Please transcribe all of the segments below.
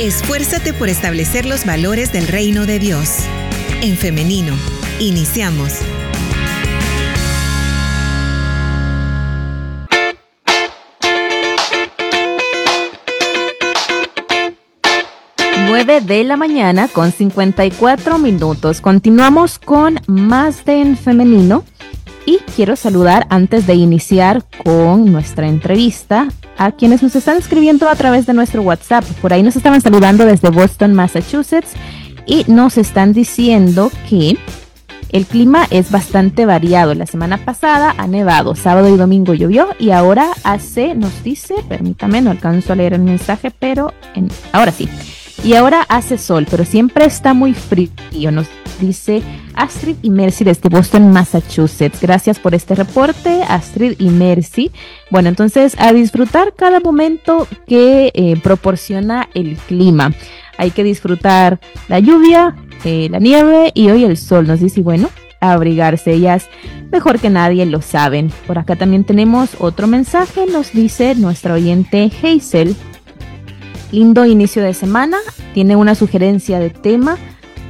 Esfuérzate por establecer los valores del reino de Dios. En femenino, iniciamos. de la mañana con 54 minutos. Continuamos con más de en femenino y quiero saludar antes de iniciar con nuestra entrevista a quienes nos están escribiendo a través de nuestro WhatsApp. Por ahí nos estaban saludando desde Boston, Massachusetts y nos están diciendo que el clima es bastante variado. La semana pasada ha nevado, sábado y domingo llovió y ahora hace, nos dice, permítame, no alcanzo a leer el mensaje, pero en, ahora sí. Y ahora hace sol, pero siempre está muy frío, nos dice Astrid y Mercy desde Boston, Massachusetts. Gracias por este reporte, Astrid y Mercy. Bueno, entonces a disfrutar cada momento que eh, proporciona el clima. Hay que disfrutar la lluvia, eh, la nieve y hoy el sol, nos dice, bueno, a abrigarse. Ellas mejor que nadie lo saben. Por acá también tenemos otro mensaje, nos dice nuestra oyente Hazel lindo inicio de semana. Tiene una sugerencia de tema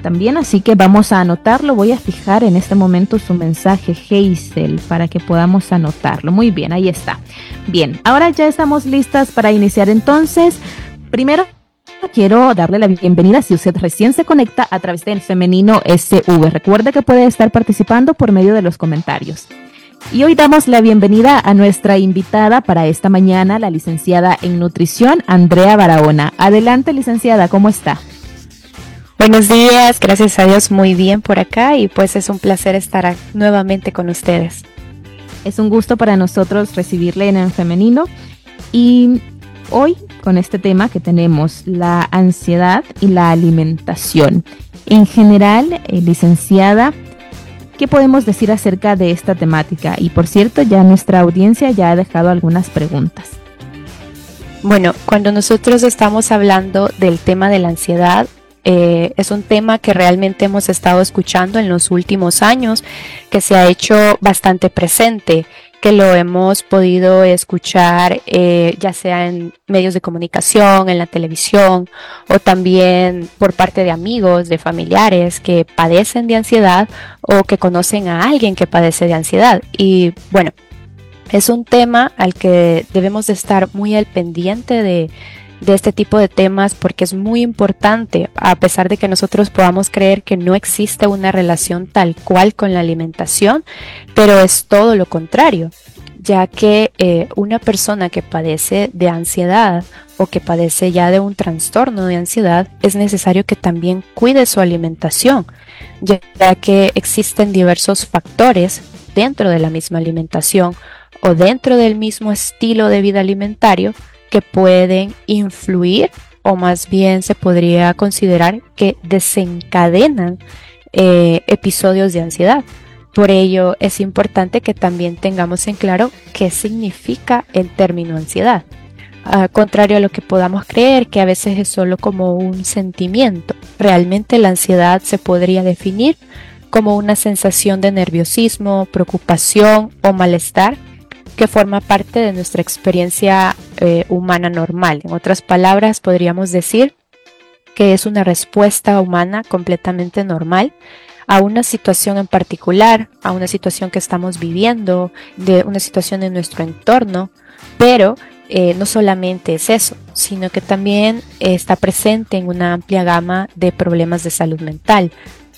también, así que vamos a anotarlo. Voy a fijar en este momento su mensaje Hazel para que podamos anotarlo. Muy bien, ahí está. Bien, ahora ya estamos listas para iniciar entonces. Primero, quiero darle la bienvenida si usted recién se conecta a través del femenino SV. Recuerde que puede estar participando por medio de los comentarios. Y hoy damos la bienvenida a nuestra invitada para esta mañana, la licenciada en nutrición, Andrea Barahona. Adelante, licenciada, ¿cómo está? Buenos días, gracias a Dios muy bien por acá y pues es un placer estar nuevamente con ustedes. Es un gusto para nosotros recibirle en el femenino y hoy con este tema que tenemos, la ansiedad y la alimentación. En general, eh, licenciada, ¿Qué podemos decir acerca de esta temática? Y por cierto, ya nuestra audiencia ya ha dejado algunas preguntas. Bueno, cuando nosotros estamos hablando del tema de la ansiedad, eh, es un tema que realmente hemos estado escuchando en los últimos años, que se ha hecho bastante presente que lo hemos podido escuchar eh, ya sea en medios de comunicación, en la televisión o también por parte de amigos, de familiares que padecen de ansiedad o que conocen a alguien que padece de ansiedad. Y bueno, es un tema al que debemos de estar muy al pendiente de, de este tipo de temas porque es muy importante, a pesar de que nosotros podamos creer que no existe una relación tal cual con la alimentación, pero es todo lo contrario, ya que eh, una persona que padece de ansiedad o que padece ya de un trastorno de ansiedad, es necesario que también cuide su alimentación, ya que existen diversos factores dentro de la misma alimentación o dentro del mismo estilo de vida alimentario que pueden influir o más bien se podría considerar que desencadenan eh, episodios de ansiedad. Por ello es importante que también tengamos en claro qué significa el término ansiedad. contrario a lo que podamos creer que a veces es solo como un sentimiento, realmente la ansiedad se podría definir como una sensación de nerviosismo, preocupación o malestar que forma parte de nuestra experiencia eh, humana normal. En otras palabras, podríamos decir que es una respuesta humana completamente normal a una situación en particular, a una situación que estamos viviendo, de una situación en nuestro entorno, pero eh, no solamente es eso, sino que también está presente en una amplia gama de problemas de salud mental,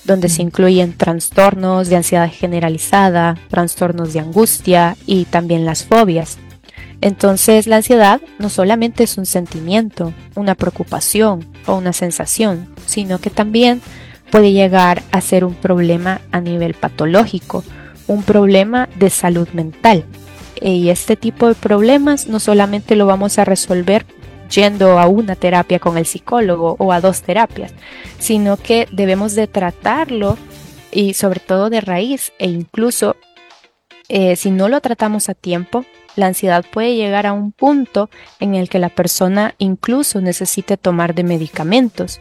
donde se incluyen trastornos de ansiedad generalizada, trastornos de angustia y también las fobias. Entonces la ansiedad no solamente es un sentimiento, una preocupación o una sensación, sino que también puede llegar a ser un problema a nivel patológico, un problema de salud mental. Y este tipo de problemas no solamente lo vamos a resolver yendo a una terapia con el psicólogo o a dos terapias, sino que debemos de tratarlo y sobre todo de raíz e incluso eh, si no lo tratamos a tiempo, la ansiedad puede llegar a un punto en el que la persona incluso necesite tomar de medicamentos.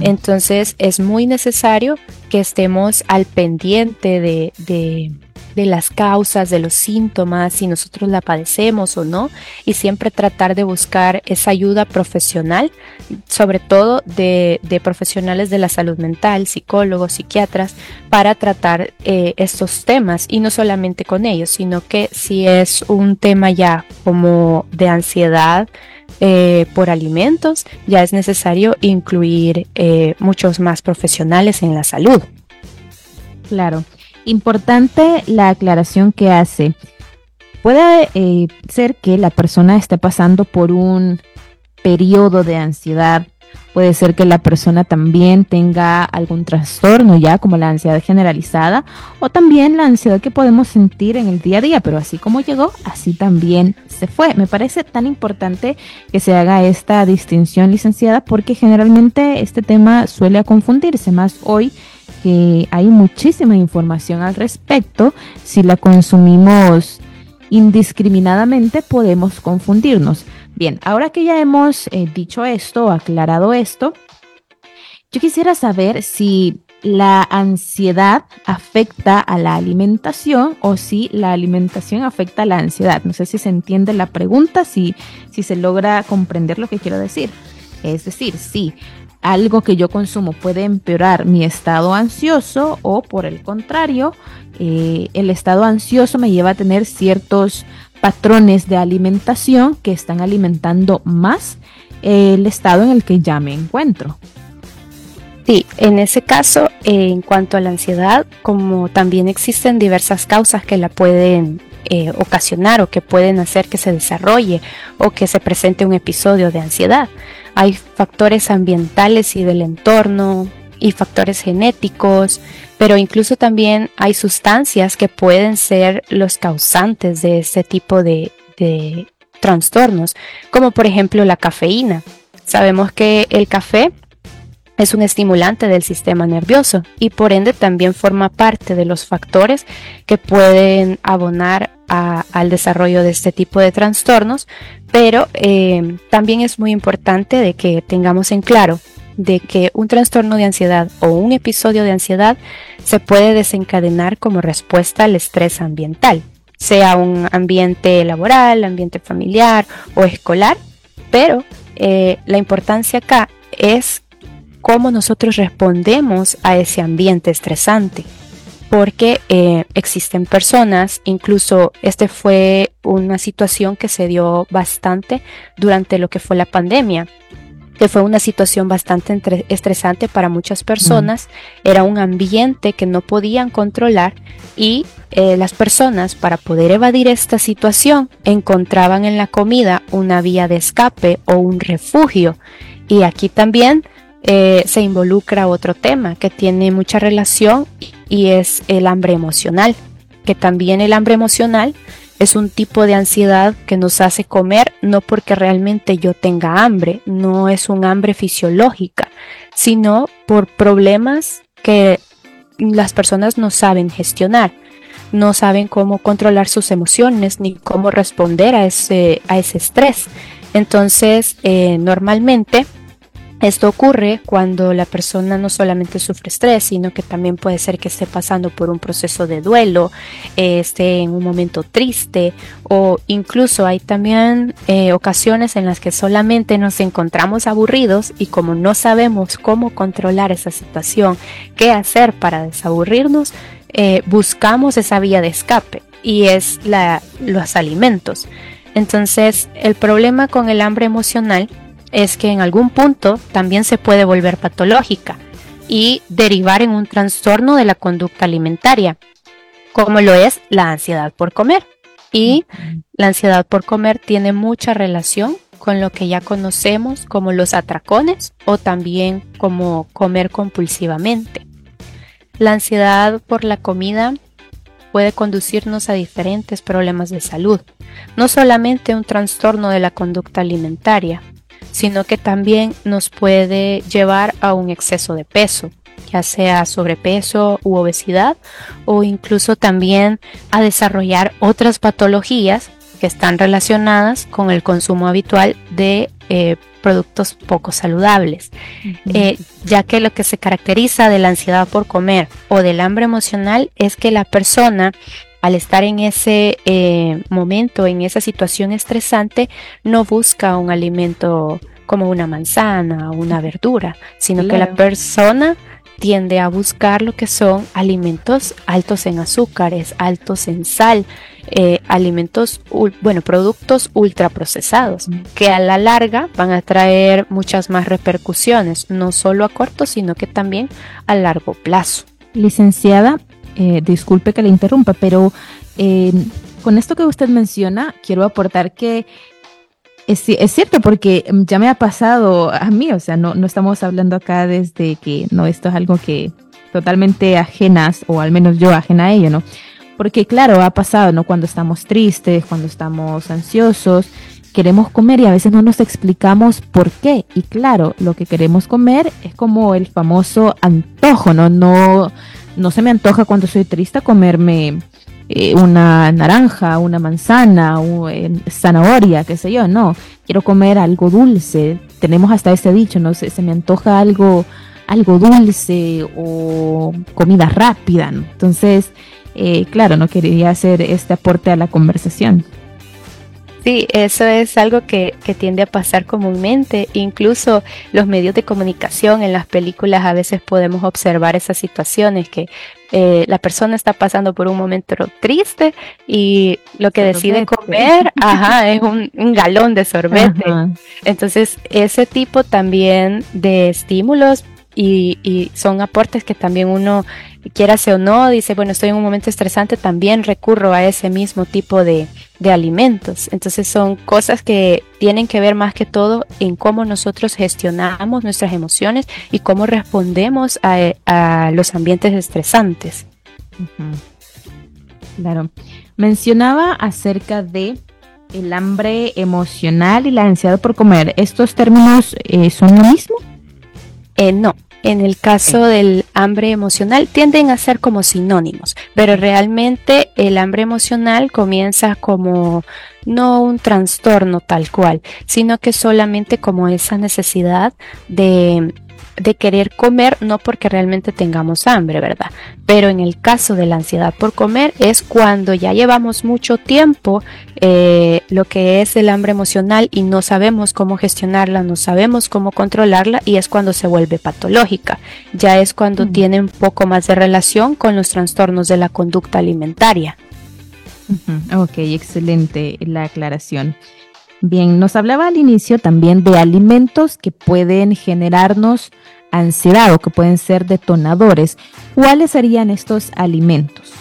Entonces es muy necesario que estemos al pendiente de, de las causas, de los síntomas, si nosotros la padecemos o no, y siempre tratar de buscar esa ayuda profesional, sobre todo de, profesionales de la salud mental, psicólogos, psiquiatras, para tratar eh, estos temas, y no solamente con ellos, sino que si es un tema ya como de ansiedad, eh, por alimentos, ya es necesario incluir eh, muchos más profesionales en la salud. Claro. Importante la aclaración que hace. Puede eh, ser que la persona esté pasando por un periodo de ansiedad. Puede ser que la persona también tenga algún trastorno ya como la ansiedad generalizada o también la ansiedad que podemos sentir en el día a día, pero así como llegó, así también se fue. Me parece tan importante que se haga esta distinción licenciada porque generalmente este tema suele confundirse más hoy que hay muchísima información al respecto. Si la consumimos indiscriminadamente podemos confundirnos. Bien, ahora que ya hemos eh, dicho esto, aclarado esto, yo quisiera saber si la ansiedad afecta a la alimentación o si la alimentación afecta a la ansiedad. No sé si se entiende la pregunta, si, si se logra comprender lo que quiero decir. Es decir, si algo que yo consumo puede empeorar mi estado ansioso o por el contrario, eh, el estado ansioso me lleva a tener ciertos patrones de alimentación que están alimentando más el estado en el que ya me encuentro. Sí, en ese caso, en cuanto a la ansiedad, como también existen diversas causas que la pueden eh, ocasionar o que pueden hacer que se desarrolle o que se presente un episodio de ansiedad. Hay factores ambientales y del entorno y factores genéticos, pero incluso también hay sustancias que pueden ser los causantes de este tipo de, trastornos, como por ejemplo la cafeína. Sabemos que el café es un estimulante del sistema nervioso y por ende también forma parte de los factores que pueden abonar al desarrollo de este tipo de trastornos, pero eh, también es muy importante de que tengamos en claro de que un trastorno de ansiedad o un episodio de ansiedad se puede desencadenar como respuesta al estrés ambiental, sea un ambiente laboral, ambiente familiar o escolar, pero eh, la importancia acá es cómo nosotros respondemos a ese ambiente estresante porque eh, existen personas, incluso este fue una situación que se dio bastante durante lo que fue la pandemia, que fue una situación bastante estresante para muchas personas, era un ambiente que no podían controlar y eh, las personas para poder evadir esta situación encontraban en la comida una vía de escape o un refugio. Y aquí también eh, se involucra otro tema que tiene mucha relación y es el hambre emocional, que también el hambre emocional es un tipo de ansiedad que nos hace comer no porque realmente yo tenga hambre, no es un hambre fisiológica, sino por problemas que las personas no saben gestionar, no saben cómo controlar sus emociones ni cómo responder a ese, a ese estrés. Entonces, eh, normalmente esto ocurre cuando la persona no solamente sufre estrés, sino que también puede ser que esté pasando por un proceso de duelo, eh, esté en un momento triste o incluso hay también eh, ocasiones en las que solamente nos encontramos aburridos y como no sabemos cómo controlar esa situación, qué hacer para desaburrirnos, eh, buscamos esa vía de escape y es los alimentos. Entonces, el problema con el hambre emocional es que en algún punto también se puede volver patológica y derivar en un trastorno de la conducta alimentaria, como lo es la ansiedad por comer. Y la ansiedad por comer tiene mucha relación con lo que ya conocemos como los atracones o también como comer compulsivamente. La ansiedad por la comida puede conducirnos a diferentes problemas de salud, no solamente un trastorno de la conducta alimentaria, sino que también nos puede llevar a un exceso de peso, ya sea sobrepeso u obesidad, o incluso también a desarrollar otras patologías que están relacionadas con el consumo habitual de eh, productos poco saludables, eh, ya que lo que se caracteriza de la ansiedad por comer o del hambre emocional es que la persona al estar en ese eh, momento, en esa situación estresante, no busca un alimento como una manzana o una verdura, sino que la persona tiende a buscar lo que son alimentos altos en azúcares, altos en sal, eh, alimentos, bueno, productos ultraprocesados, que a la larga van a traer muchas más repercusiones, no solo a corto, sino que también a largo plazo. Licenciada, eh, disculpe que le interrumpa, pero eh, con esto que usted menciona, quiero aportar que es, cierto, porque ya me ha pasado a mí, o sea, no, no estamos hablando acá desde que no, esto es algo que totalmente ajenas, o al menos yo ajena a ello, ¿no? Porque claro, ha pasado, ¿no? Cuando estamos tristes, cuando estamos ansiosos, queremos comer y a veces no nos explicamos por qué. Y claro, lo que queremos comer es como el famoso antojo, ¿no? No, no se me antoja cuando soy triste comerme eh, una naranja, una manzana, una zanahoria, qué sé yo, no, quiero comer algo dulce. Tenemos hasta ese dicho, no sé, se me antoja algo, algo dulce o comida rápida, Entonces, eh, claro, no quería hacer este aporte a la conversación. Sí, eso es algo que, tiende a pasar comúnmente. Incluso los medios de comunicación en las películas a veces podemos observar esas situaciones que eh, la persona está pasando por un momento triste y lo que decide comer ajá, es un, galón de sorbete. Entonces, ese tipo también de estímulos y, y, son aportes que también uno, quiera o no, dice, bueno, estoy en un momento estresante, también recurro a ese mismo tipo de, de alimentos. Entonces son cosas que tienen que ver más que todo en cómo nosotros gestionamos nuestras emociones y cómo respondemos a, a los ambientes estresantes. Claro. Mencionaba acerca de el hambre emocional y la ansiedad por comer. ¿Estos términos eh, son lo mismo? Eh, no, en el caso del hambre emocional tienden a ser como sinónimos, pero realmente el hambre emocional comienza como no un trastorno tal cual, sino que solamente como esa necesidad de de querer comer no porque realmente tengamos hambre, ¿verdad? Pero en el caso de la ansiedad por comer es cuando ya llevamos mucho tiempo eh, lo que es el hambre emocional y no sabemos cómo gestionarla, no sabemos cómo controlarla y es cuando se vuelve patológica. Ya es cuando mm. tiene un poco más de relación con los trastornos de la conducta alimentaria. Ok, excelente la aclaración. Bien, nos hablaba al inicio también de alimentos que pueden generarnos ansiedad o que pueden ser detonadores. ¿Cuáles serían estos alimentos?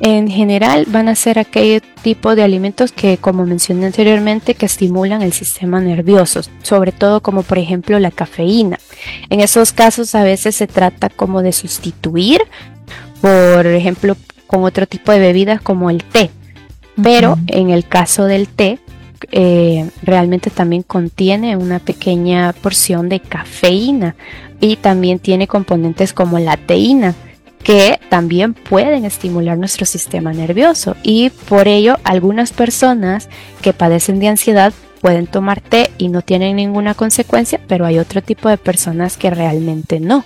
En general van a ser aquel tipo de alimentos que, como mencioné anteriormente, que estimulan el sistema nervioso, sobre todo como por ejemplo la cafeína. En esos casos a veces se trata como de sustituir, por ejemplo, con otro tipo de bebidas como el té. Pero en el caso del té, eh, realmente también contiene una pequeña porción de cafeína y también tiene componentes como la teína que también pueden estimular nuestro sistema nervioso y por ello algunas personas que padecen de ansiedad pueden tomar té y no tienen ninguna consecuencia, pero hay otro tipo de personas que realmente no.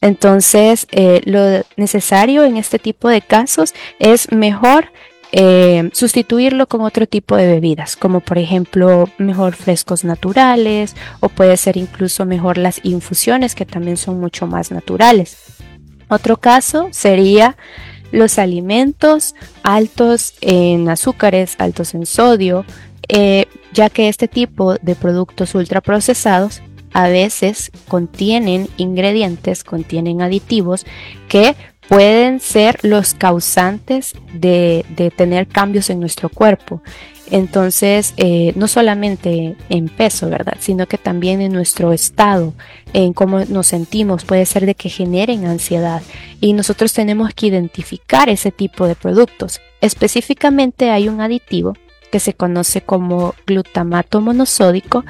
Entonces, eh, lo necesario en este tipo de casos es mejor eh, sustituirlo con otro tipo de bebidas, como por ejemplo mejor frescos naturales o puede ser incluso mejor las infusiones que también son mucho más naturales. Otro caso sería los alimentos altos en azúcares, altos en sodio, eh, ya que este tipo de productos ultraprocesados a veces contienen ingredientes, contienen aditivos que pueden ser los causantes de, tener cambios en nuestro cuerpo. Entonces, eh, no solamente en peso, ¿verdad? Sino que también en nuestro estado, en cómo nos sentimos, puede ser de que generen ansiedad. Y nosotros tenemos que identificar ese tipo de productos. Específicamente hay un aditivo que se conoce como glutamato monosódico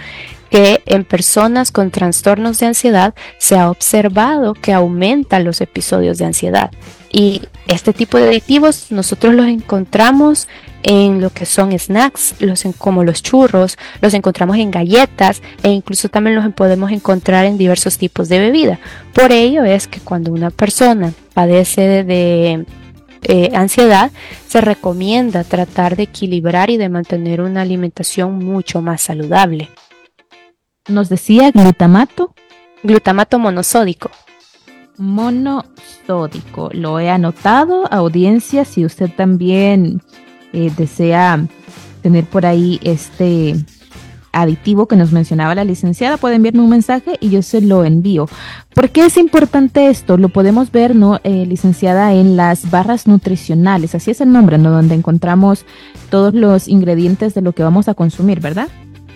que en personas con trastornos de ansiedad se ha observado que aumenta los episodios de ansiedad. Y este tipo de aditivos nosotros los encontramos en lo que son snacks, los como los churros, los encontramos en galletas e incluso también los podemos encontrar en diversos tipos de bebida. Por ello es que cuando una persona padece de eh, ansiedad, se recomienda tratar de equilibrar y de mantener una alimentación mucho más saludable. Nos decía glutamato. Glutamato monosódico. Monosódico. Lo he anotado, audiencia, si usted también eh, desea tener por ahí este aditivo que nos mencionaba la licenciada, puede enviarme un mensaje y yo se lo envío. ¿Por qué es importante esto? Lo podemos ver, ¿no, eh, licenciada, en las barras nutricionales, así es el nombre, ¿no? Donde encontramos todos los ingredientes de lo que vamos a consumir, ¿verdad?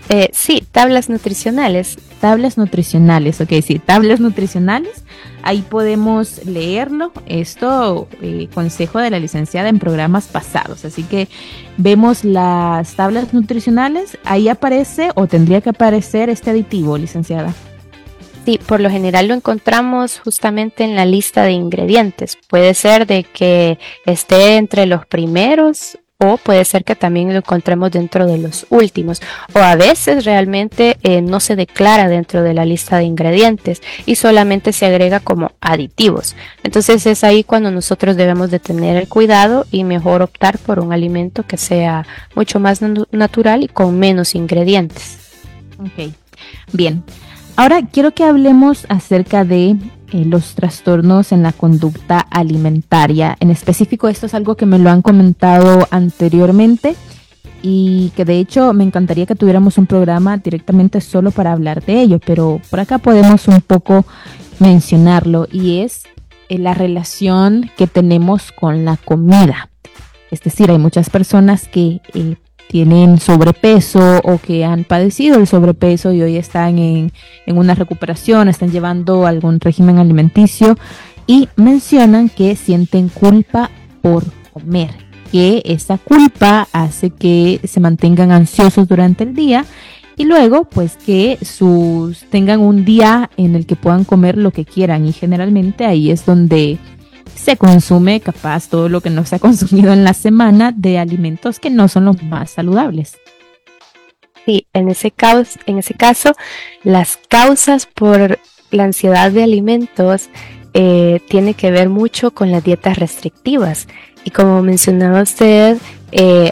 Eh, sí, tablas nutricionales. Tablas nutricionales, ok, sí, tablas nutricionales. Ahí podemos leerlo. Esto, eh, consejo de la licenciada en programas pasados. Así que vemos las tablas nutricionales. Ahí aparece o tendría que aparecer este aditivo, licenciada. Sí, por lo general lo encontramos justamente en la lista de ingredientes. Puede ser de que esté entre los primeros o puede ser que también lo encontremos dentro de los últimos. O a veces realmente eh, no se declara dentro de la lista de ingredientes y solamente se agrega como aditivos. Entonces es ahí cuando nosotros debemos de tener el cuidado y mejor optar por un alimento que sea mucho más natural y con menos ingredientes. Ok. Bien. Ahora quiero que hablemos acerca de eh, los trastornos en la conducta alimentaria. En específico, esto es algo que me lo han comentado anteriormente y que de hecho me encantaría que tuviéramos un programa directamente solo para hablar de ello, pero por acá podemos un poco mencionarlo y es eh, la relación que tenemos con la comida. Es decir, hay muchas personas que eh, tienen sobrepeso o que han padecido el sobrepeso y hoy están en, una recuperación, están llevando algún régimen alimenticio y mencionan que sienten culpa por comer, que esa culpa hace que se mantengan ansiosos durante el día y luego pues que sus tengan un día en el que puedan comer lo que quieran y generalmente ahí es donde se consume capaz todo lo que no se ha consumido en la semana de alimentos que no son los más saludables. Sí, en ese, caso, en ese caso, las causas por la ansiedad de alimentos eh, tiene que ver mucho con las dietas restrictivas. Y como mencionaba usted, eh,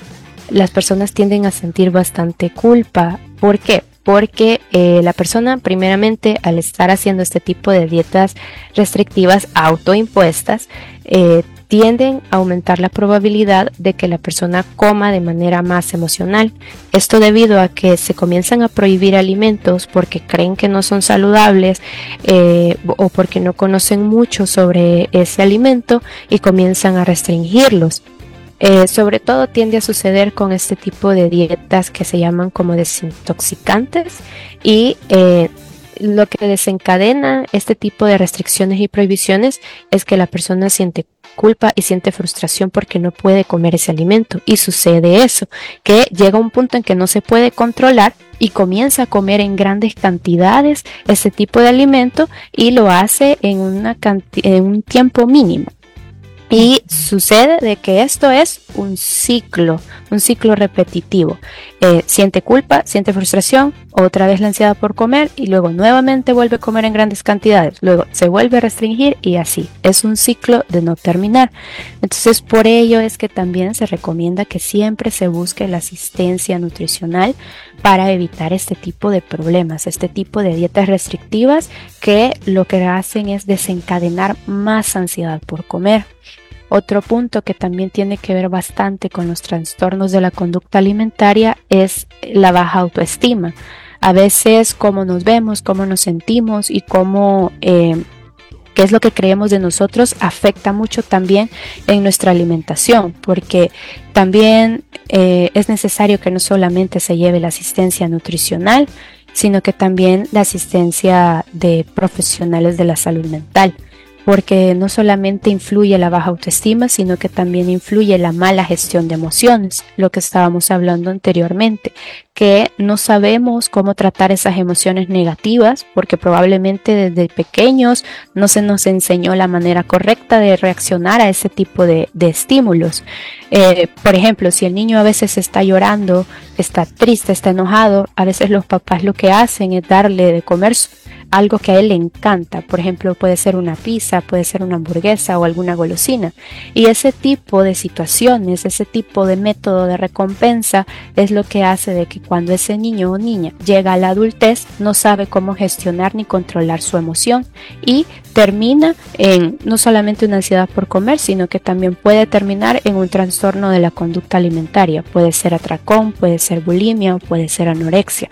las personas tienden a sentir bastante culpa. ¿Por qué? Porque eh, la persona primeramente al estar haciendo este tipo de dietas restrictivas autoimpuestas eh, tienden a aumentar la probabilidad de que la persona coma de manera más emocional. Esto debido a que se comienzan a prohibir alimentos porque creen que no son saludables eh, o porque no conocen mucho sobre ese alimento y comienzan a restringirlos. Eh, sobre todo tiende a suceder con este tipo de dietas que se llaman como desintoxicantes y eh, lo que desencadena este tipo de restricciones y prohibiciones es que la persona siente culpa y siente frustración porque no puede comer ese alimento. Y sucede eso, que llega un punto en que no se puede controlar y comienza a comer en grandes cantidades ese tipo de alimento y lo hace en, una en un tiempo mínimo. Y sucede de que esto es un ciclo, un ciclo repetitivo. Eh, siente culpa, siente frustración, otra vez la ansiedad por comer y luego nuevamente vuelve a comer en grandes cantidades. Luego se vuelve a restringir y así. Es un ciclo de no terminar. Entonces por ello es que también se recomienda que siempre se busque la asistencia nutricional para evitar este tipo de problemas, este tipo de dietas restrictivas que lo que hacen es desencadenar más ansiedad por comer. Otro punto que también tiene que ver bastante con los trastornos de la conducta alimentaria es la baja autoestima. A veces cómo nos vemos, cómo nos sentimos y cómo... Eh, qué es lo que creemos de nosotros afecta mucho también en nuestra alimentación, porque también eh, es necesario que no solamente se lleve la asistencia nutricional, sino que también la asistencia de profesionales de la salud mental porque no solamente influye la baja autoestima, sino que también influye la mala gestión de emociones, lo que estábamos hablando anteriormente, que no sabemos cómo tratar esas emociones negativas, porque probablemente desde pequeños no se nos enseñó la manera correcta de reaccionar a ese tipo de, estímulos. Eh, por ejemplo, si el niño a veces está llorando, está triste, está enojado, a veces los papás lo que hacen es darle de comer algo que a él le encanta. Por ejemplo, puede ser una pizza, puede ser una hamburguesa o alguna golosina. Y ese tipo de situaciones, ese tipo de método de recompensa es lo que hace de que cuando ese niño o niña llega a la adultez no sabe cómo gestionar ni controlar su emoción y termina en no solamente una ansiedad por comer, sino que también puede terminar en un trastorno de la conducta alimentaria. Puede ser atracón, puede ser bulimia o puede ser anorexia.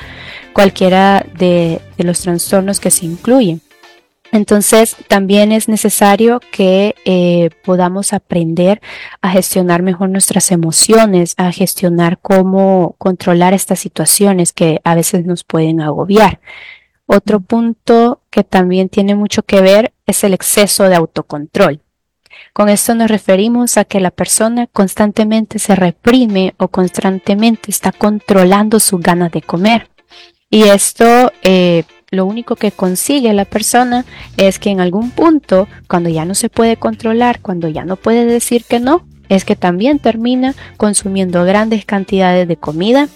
Cualquiera de, los trastornos que se incluyen. Entonces también es necesario que eh, podamos aprender a gestionar mejor nuestras emociones, a gestionar cómo controlar estas situaciones que a veces nos pueden agobiar. Otro punto que también tiene mucho que ver es el exceso de autocontrol. Con esto nos referimos a que la persona constantemente se reprime o constantemente está controlando sus ganas de comer. Y esto eh, lo único que consigue la persona es que en algún punto, cuando ya no se puede controlar, cuando ya no puede decir que no, es que también termina consumiendo grandes cantidades de comida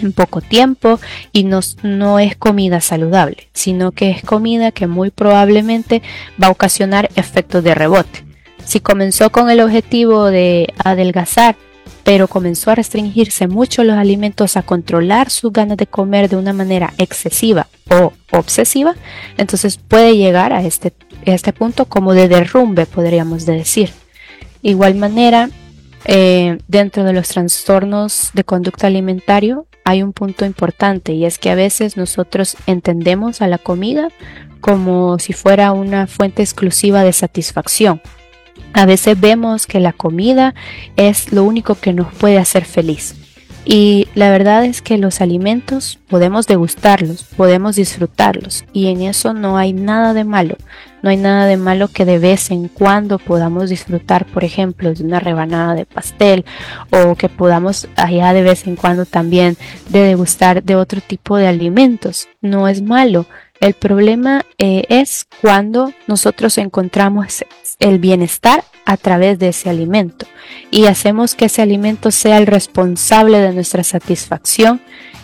en poco tiempo y no, no es comida saludable, sino que es comida que muy probablemente va a ocasionar efectos de rebote. Si comenzó con el objetivo de adelgazar, pero comenzó a restringirse mucho los alimentos, a controlar sus ganas de comer de una manera excesiva o obsesiva, entonces puede llegar a este, este punto como de derrumbe, podríamos decir. Igual manera, eh, dentro de los trastornos de conducta alimentario hay un punto importante y es que a veces nosotros entendemos a la comida como si fuera una fuente exclusiva de satisfacción. A veces vemos que la comida es lo único que nos puede hacer feliz. Y la verdad es que los alimentos podemos degustarlos, podemos disfrutarlos y en eso no hay nada de malo. No hay nada de malo que de vez en cuando podamos disfrutar, por ejemplo, de una rebanada de pastel o que podamos allá de vez en cuando también de degustar de otro tipo de alimentos. No es malo. El problema eh, es cuando nosotros encontramos el bienestar a través de ese alimento y hacemos que ese alimento sea el responsable de nuestra satisfacción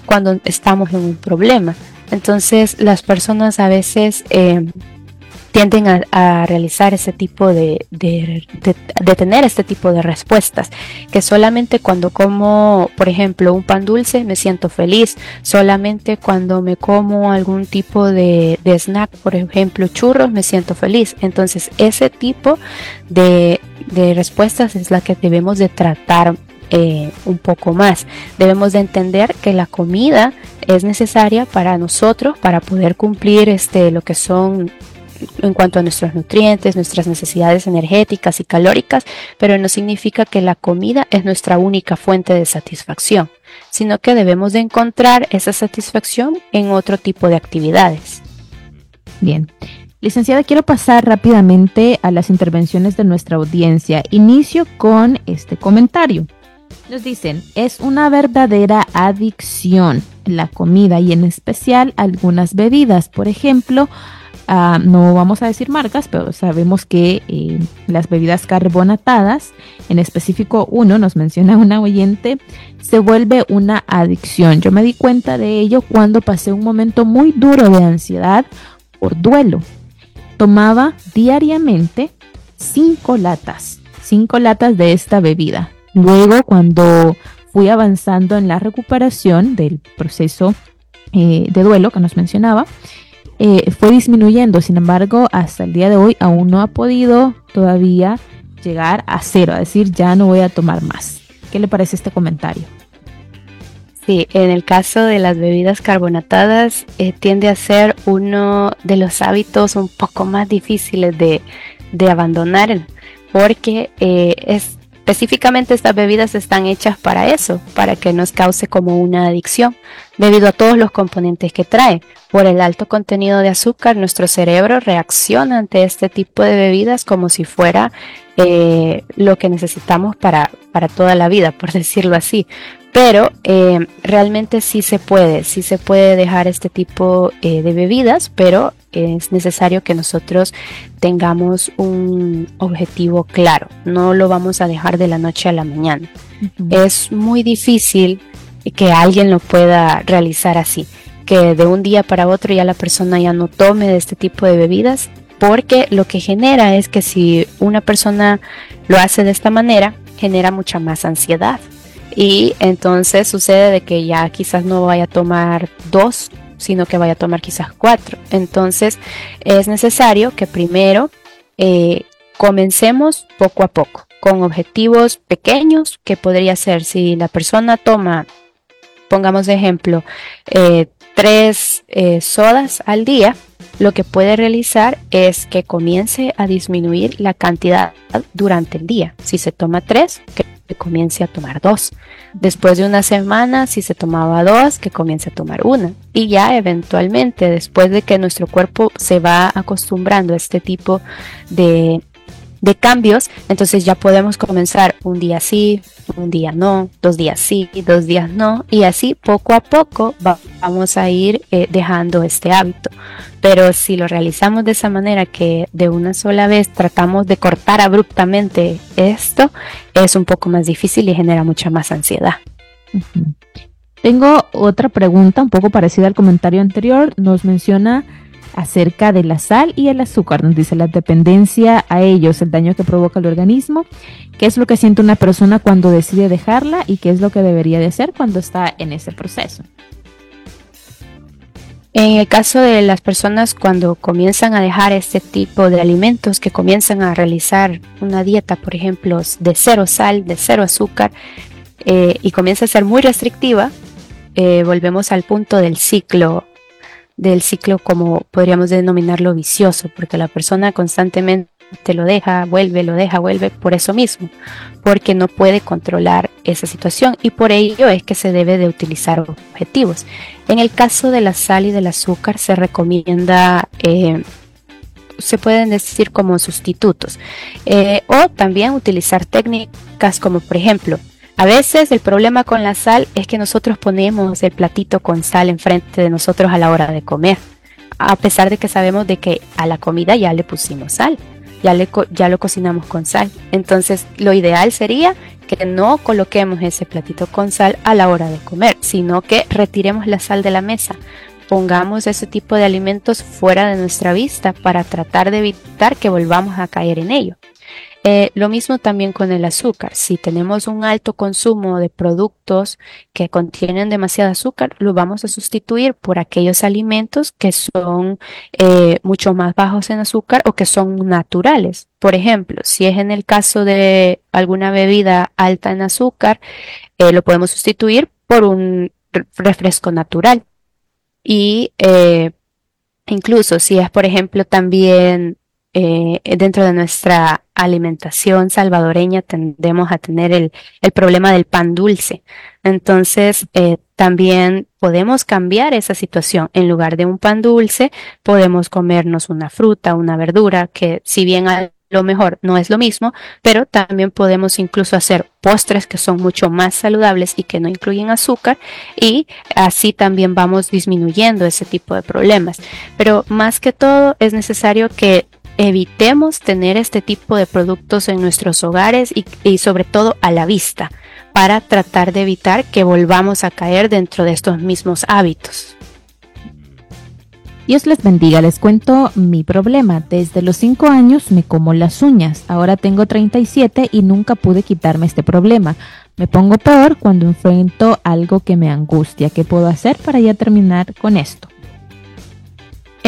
cuando estamos en un problema. Entonces las personas a veces eh, tienden a, realizar ese tipo de, de, tener este tipo de respuestas, que solamente cuando como, por ejemplo, un pan dulce me siento feliz, solamente cuando me como algún tipo de, snack, por ejemplo, churros, me siento feliz. Entonces, ese tipo de, respuestas es la que debemos de tratar eh, un poco más. Debemos de entender que la comida es necesaria para nosotros para poder cumplir este lo que son en cuanto a nuestros nutrientes, nuestras necesidades energéticas y calóricas, pero no significa que la comida es nuestra única fuente de satisfacción, sino que debemos de encontrar esa satisfacción en otro tipo de actividades. Bien. Licenciada, quiero pasar rápidamente a las intervenciones de nuestra audiencia. Inicio con este comentario. Nos dicen, es una verdadera adicción la comida y en especial algunas bebidas. Por ejemplo, Ah, no vamos a decir marcas, pero sabemos que eh, las bebidas carbonatadas, en específico uno, nos menciona una oyente, se vuelve una adicción. Yo me di cuenta de ello cuando pasé un momento muy duro de ansiedad por duelo. Tomaba diariamente cinco latas, cinco latas de esta bebida. Luego, cuando fui avanzando en la recuperación del proceso eh, de duelo que nos mencionaba, eh, fue disminuyendo. Sin embargo, hasta el día de hoy aún no ha podido todavía llegar a cero, a decir ya no voy a tomar más. ¿Qué le parece este comentario? Sí, en el caso de las bebidas carbonatadas eh, tiende a ser uno de los hábitos un poco más difíciles de, abandonar porque eh, es, específicamente estas bebidas están hechas para eso, para que nos cause como una adicción, debido a todos los componentes que trae. Por el alto contenido de azúcar, nuestro cerebro reacciona ante este tipo de bebidas como si fuera eh, lo que necesitamos para, para toda la vida, por decirlo así. Pero eh, realmente sí se puede, sí se puede dejar este tipo eh, de bebidas, pero es necesario que nosotros tengamos un objetivo claro. No lo vamos a dejar de la noche a la mañana. Es muy difícil que alguien lo pueda realizar así que de un día para otro ya la persona ya no tome de este tipo de bebidas, porque lo que genera es que si una persona lo hace de esta manera, genera mucha más ansiedad. Y entonces sucede de que ya quizás no vaya a tomar dos, sino que vaya a tomar quizás cuatro. Entonces es necesario que primero eh, comencemos poco a poco, con objetivos pequeños, que podría ser si la persona toma, pongamos de ejemplo, eh, tres eh, sodas al día, lo que puede realizar es que comience a disminuir la cantidad durante el día. Si se toma tres, que comience a tomar dos. Después de una semana, si se tomaba dos, que comience a tomar una. Y ya eventualmente, después de que nuestro cuerpo se va acostumbrando a este tipo de de cambios, entonces ya podemos comenzar un día sí, un día no, dos días sí, dos días no, y así poco a poco vamos a ir eh, dejando este hábito. Pero si lo realizamos de esa manera que de una sola vez tratamos de cortar abruptamente esto, es un poco más difícil y genera mucha más ansiedad. Tengo otra pregunta un poco parecida al comentario anterior. Nos menciona acerca de la sal y el azúcar. Nos dice la dependencia a ellos, el daño que provoca el organismo, qué es lo que siente una persona cuando decide dejarla y qué es lo que debería de hacer cuando está en ese proceso. En el caso de las personas cuando comienzan a dejar este tipo de alimentos, que comienzan a realizar una dieta, por ejemplo, de cero sal, de cero azúcar, eh, y comienza a ser muy restrictiva, eh, volvemos al punto del ciclo del ciclo como podríamos denominarlo vicioso, porque la persona constantemente lo deja, vuelve, lo deja, vuelve por eso mismo, porque no puede controlar esa situación y por ello es que se debe de utilizar objetivos. En el caso de la sal y del azúcar se recomienda, eh, se pueden decir como sustitutos, eh, o también utilizar técnicas como por ejemplo a veces el problema con la sal es que nosotros ponemos el platito con sal enfrente de nosotros a la hora de comer, a pesar de que sabemos de que a la comida ya le pusimos sal, ya, le, ya lo cocinamos con sal. Entonces lo ideal sería que no coloquemos ese platito con sal a la hora de comer, sino que retiremos la sal de la mesa. Pongamos ese tipo de alimentos fuera de nuestra vista para tratar de evitar que volvamos a caer en ello. Eh, lo mismo también con el azúcar. Si tenemos un alto consumo de productos que contienen demasiado azúcar, lo vamos a sustituir por aquellos alimentos que son eh, mucho más bajos en azúcar o que son naturales. Por ejemplo, si es en el caso de alguna bebida alta en azúcar, eh, lo podemos sustituir por un refresco natural. Y incluso si es, por ejemplo, también dentro de nuestra alimentación salvadoreña tendemos a tener el, problema del pan dulce. Entonces, eh, también podemos cambiar esa situación. En lugar de un pan dulce, podemos comernos una fruta, una verdura, que si bien a lo mejor no es lo mismo, pero también podemos incluso hacer postres que son mucho más saludables y que no incluyen azúcar y así también vamos disminuyendo ese tipo de problemas. Pero más que todo es necesario que evitemos tener este tipo de productos en nuestros hogares y, sobre todo a la vista para tratar de evitar que volvamos a caer dentro de estos mismos hábitos. Dios les bendiga, les cuento mi problema. Desde los 5 años me como las uñas, ahora tengo 37 y nunca pude quitarme este problema. Me pongo peor cuando enfrento algo que me angustia. ¿Qué puedo hacer para ya terminar con esto?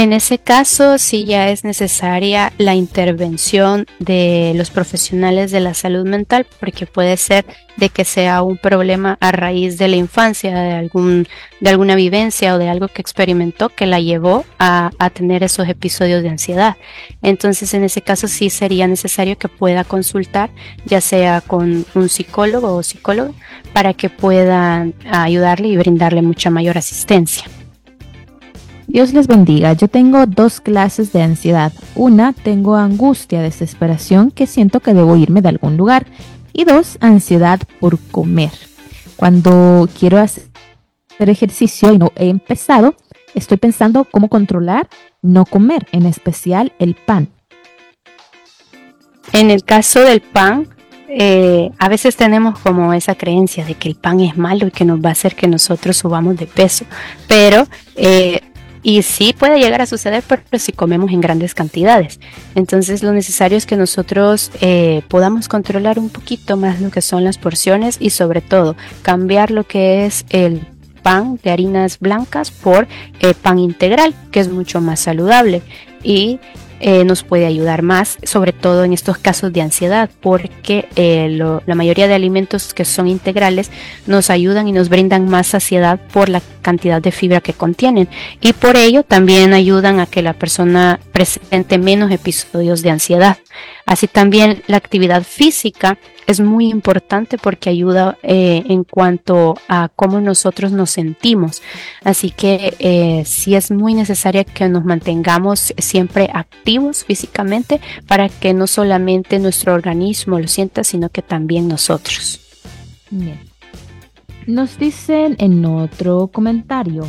En ese caso, sí ya es necesaria la intervención de los profesionales de la salud mental, porque puede ser de que sea un problema a raíz de la infancia, de, algún, de alguna vivencia o de algo que experimentó que la llevó a, a tener esos episodios de ansiedad. Entonces, en ese caso, sí sería necesario que pueda consultar, ya sea con un psicólogo o psicóloga, para que puedan ayudarle y brindarle mucha mayor asistencia. Dios les bendiga. Yo tengo dos clases de ansiedad. Una, tengo angustia, desesperación, que siento que debo irme de algún lugar. Y dos, ansiedad por comer. Cuando quiero hacer ejercicio y no he empezado, estoy pensando cómo controlar no comer, en especial el pan. En el caso del pan, eh, a veces tenemos como esa creencia de que el pan es malo y que nos va a hacer que nosotros subamos de peso, pero eh, y sí puede llegar a suceder, pero si comemos en grandes cantidades. Entonces lo necesario es que nosotros eh, podamos controlar un poquito más lo que son las porciones y sobre todo cambiar lo que es el pan de harinas blancas por pan integral, que es mucho más saludable. Y eh, nos puede ayudar más, sobre todo en estos casos de ansiedad, porque eh, la mayoría de alimentos que son integrales nos ayudan y nos brindan más saciedad por la cantidad de fibra que contienen y por ello también ayudan a que la persona presente menos episodios de ansiedad. Así también la actividad física es muy importante porque ayuda eh, en cuanto a cómo nosotros nos sentimos. Así que eh, sí es muy necesario que nos mantengamos siempre activos físicamente para que no solamente nuestro organismo lo sienta, sino que también nosotros. Nos dicen en otro comentario.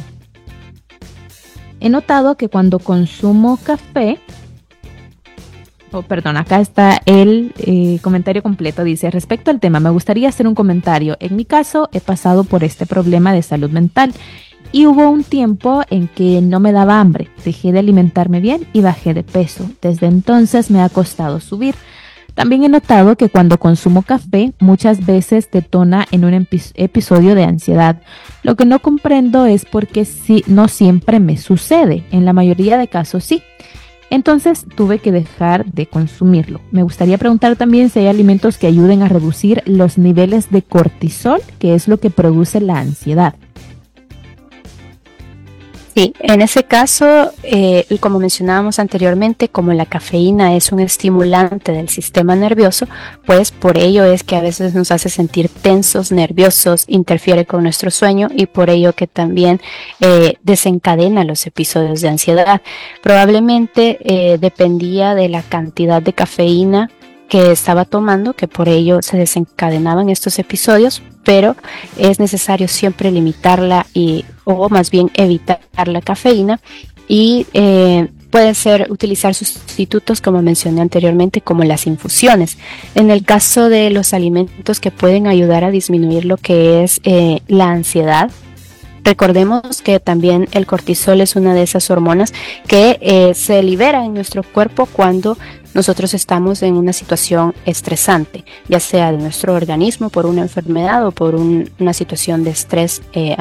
He notado que cuando consumo café, Oh, perdón, acá está el eh, comentario completo. Dice, respecto al tema, me gustaría hacer un comentario. En mi caso, he pasado por este problema de salud mental y hubo un tiempo en que no me daba hambre. Dejé de alimentarme bien y bajé de peso. Desde entonces me ha costado subir. También he notado que cuando consumo café muchas veces detona en un episodio de ansiedad. Lo que no comprendo es por qué si no siempre me sucede. En la mayoría de casos sí. Entonces tuve que dejar de consumirlo. Me gustaría preguntar también si hay alimentos que ayuden a reducir los niveles de cortisol, que es lo que produce la ansiedad. Sí, en ese caso, eh, como mencionábamos anteriormente, como la cafeína es un estimulante del sistema nervioso, pues por ello es que a veces nos hace sentir tensos, nerviosos, interfiere con nuestro sueño y por ello que también eh, desencadena los episodios de ansiedad. Probablemente eh, dependía de la cantidad de cafeína que estaba tomando, que por ello se desencadenaban estos episodios, pero es necesario siempre limitarla y, o más bien evitar la cafeína y eh, pueden ser utilizar sustitutos como mencioné anteriormente como las infusiones. En el caso de los alimentos que pueden ayudar a disminuir lo que es eh, la ansiedad, Recordemos que también el cortisol es una de esas hormonas que eh, se libera en nuestro cuerpo cuando nosotros estamos en una situación estresante, ya sea de nuestro organismo por una enfermedad o por una situación de estrés eh,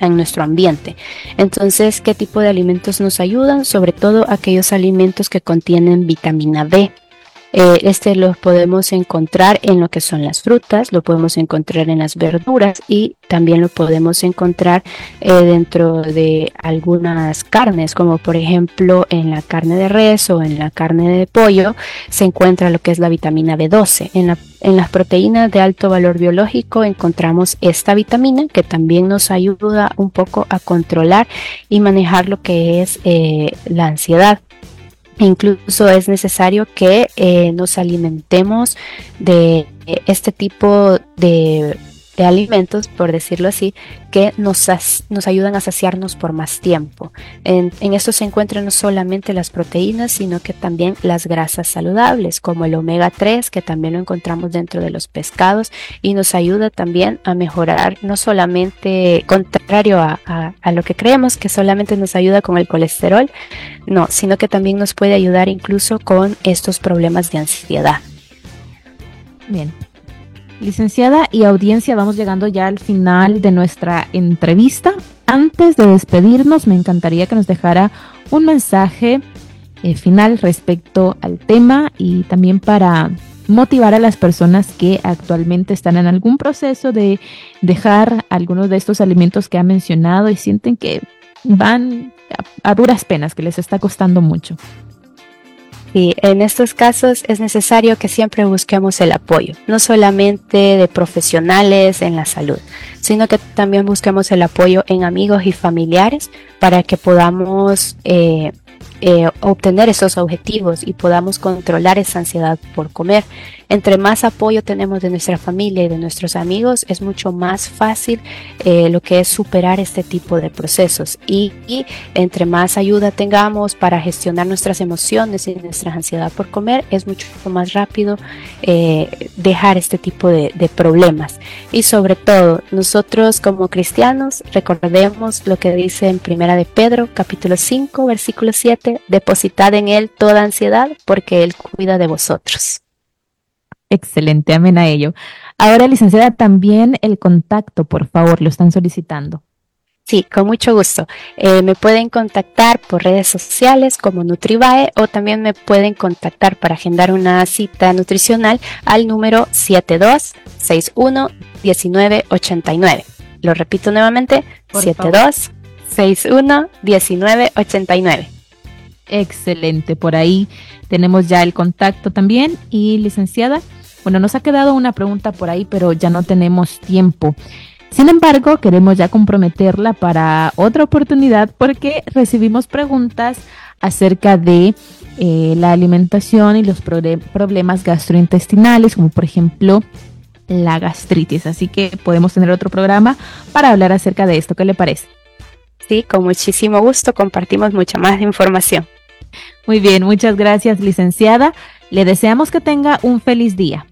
en nuestro ambiente. Entonces, ¿qué tipo de alimentos nos ayudan? Sobre todo aquellos alimentos que contienen vitamina B. Eh, este lo podemos encontrar en lo que son las frutas, lo podemos encontrar en las verduras y también lo podemos encontrar eh, dentro de algunas carnes, como por ejemplo en la carne de res o en la carne de pollo se encuentra lo que es la vitamina B12. En, las proteínas de alto valor biológico encontramos esta vitamina que también nos ayuda un poco a controlar y manejar lo que es eh, la ansiedad. Incluso es necesario que eh, nos alimentemos de este tipo de de alimentos, por decirlo así, que nos, nos ayudan a saciarnos por más tiempo. En, esto se encuentran no solamente las proteínas, sino que también las grasas saludables, como el omega 3, que también lo encontramos dentro de los pescados y nos ayuda también a mejorar, no solamente contrario a, a lo que creemos, que solamente nos ayuda con el colesterol, no, sino que también nos puede ayudar incluso con estos problemas de ansiedad. Bien, Licenciada y audiencia, vamos llegando ya al final de nuestra entrevista. Antes de despedirnos, me encantaría que nos dejara un mensaje eh, final respecto al tema y también para motivar a las personas que actualmente están en algún proceso de dejar algunos de estos alimentos que ha mencionado y sienten que van a duras penas, que les está costando mucho. Y en estos casos es necesario que siempre busquemos el apoyo, no solamente de profesionales en la salud, sino que también busquemos el apoyo en amigos y familiares para que podamos eh, eh, obtener esos objetivos y podamos controlar esa ansiedad por comer. Entre más apoyo tenemos de nuestra familia y de nuestros amigos, es mucho más fácil eh, lo que es superar este tipo de procesos. Y, entre más ayuda tengamos para gestionar nuestras emociones y nuestra ansiedad por comer, es mucho más rápido eh, dejar este tipo de, de problemas. Y sobre todo, nosotros como cristianos, recordemos lo que dice en Primera de Pedro, capítulo 5, versículo 7, depositad en Él toda ansiedad porque Él cuida de vosotros. Excelente, amén a ello. Ahora, licenciada, también el contacto, por favor, lo están solicitando. Sí, con mucho gusto. Eh, me pueden contactar por redes sociales como Nutribae o también me pueden contactar para agendar una cita nutricional al número 72611989. Lo repito nuevamente, 72611989. Excelente, por ahí tenemos ya el contacto también. Y licenciada, bueno, nos ha quedado una pregunta por ahí, pero ya no tenemos tiempo. Sin embargo, queremos ya comprometerla para otra oportunidad porque recibimos preguntas acerca de eh, la alimentación y los problemas gastrointestinales, como por ejemplo la gastritis. Así que podemos tener otro programa para hablar acerca de esto. ¿Qué le parece? Sí, con muchísimo gusto compartimos mucha más información. Muy bien, muchas gracias, licenciada. Le deseamos que tenga un feliz día.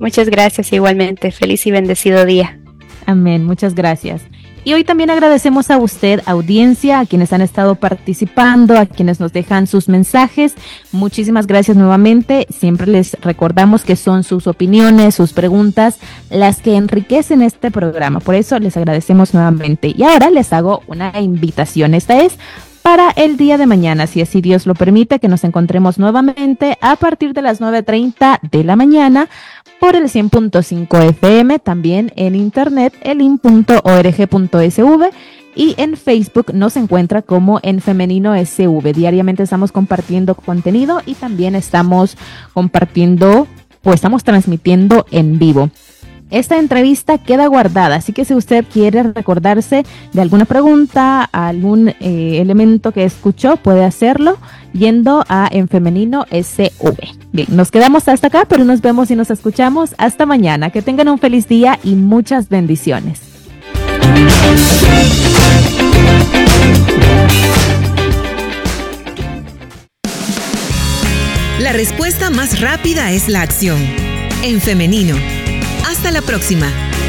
Muchas gracias igualmente. Feliz y bendecido día. Amén, muchas gracias. Y hoy también agradecemos a usted, audiencia, a quienes han estado participando, a quienes nos dejan sus mensajes. Muchísimas gracias nuevamente. Siempre les recordamos que son sus opiniones, sus preguntas, las que enriquecen este programa. Por eso les agradecemos nuevamente. Y ahora les hago una invitación. Esta es para el día de mañana, si así Dios lo permite, que nos encontremos nuevamente a partir de las 9.30 de la mañana por el 100.5 FM, también en internet, elin.org.sv y en Facebook nos encuentra como en Femenino SV. Diariamente estamos compartiendo contenido y también estamos compartiendo o estamos transmitiendo en vivo. Esta entrevista queda guardada, así que si usted quiere recordarse de alguna pregunta, algún eh, elemento que escuchó, puede hacerlo yendo a En Femenino SV. Bien, nos quedamos hasta acá, pero nos vemos y nos escuchamos hasta mañana. Que tengan un feliz día y muchas bendiciones. La respuesta más rápida es la acción. En femenino hasta la próxima.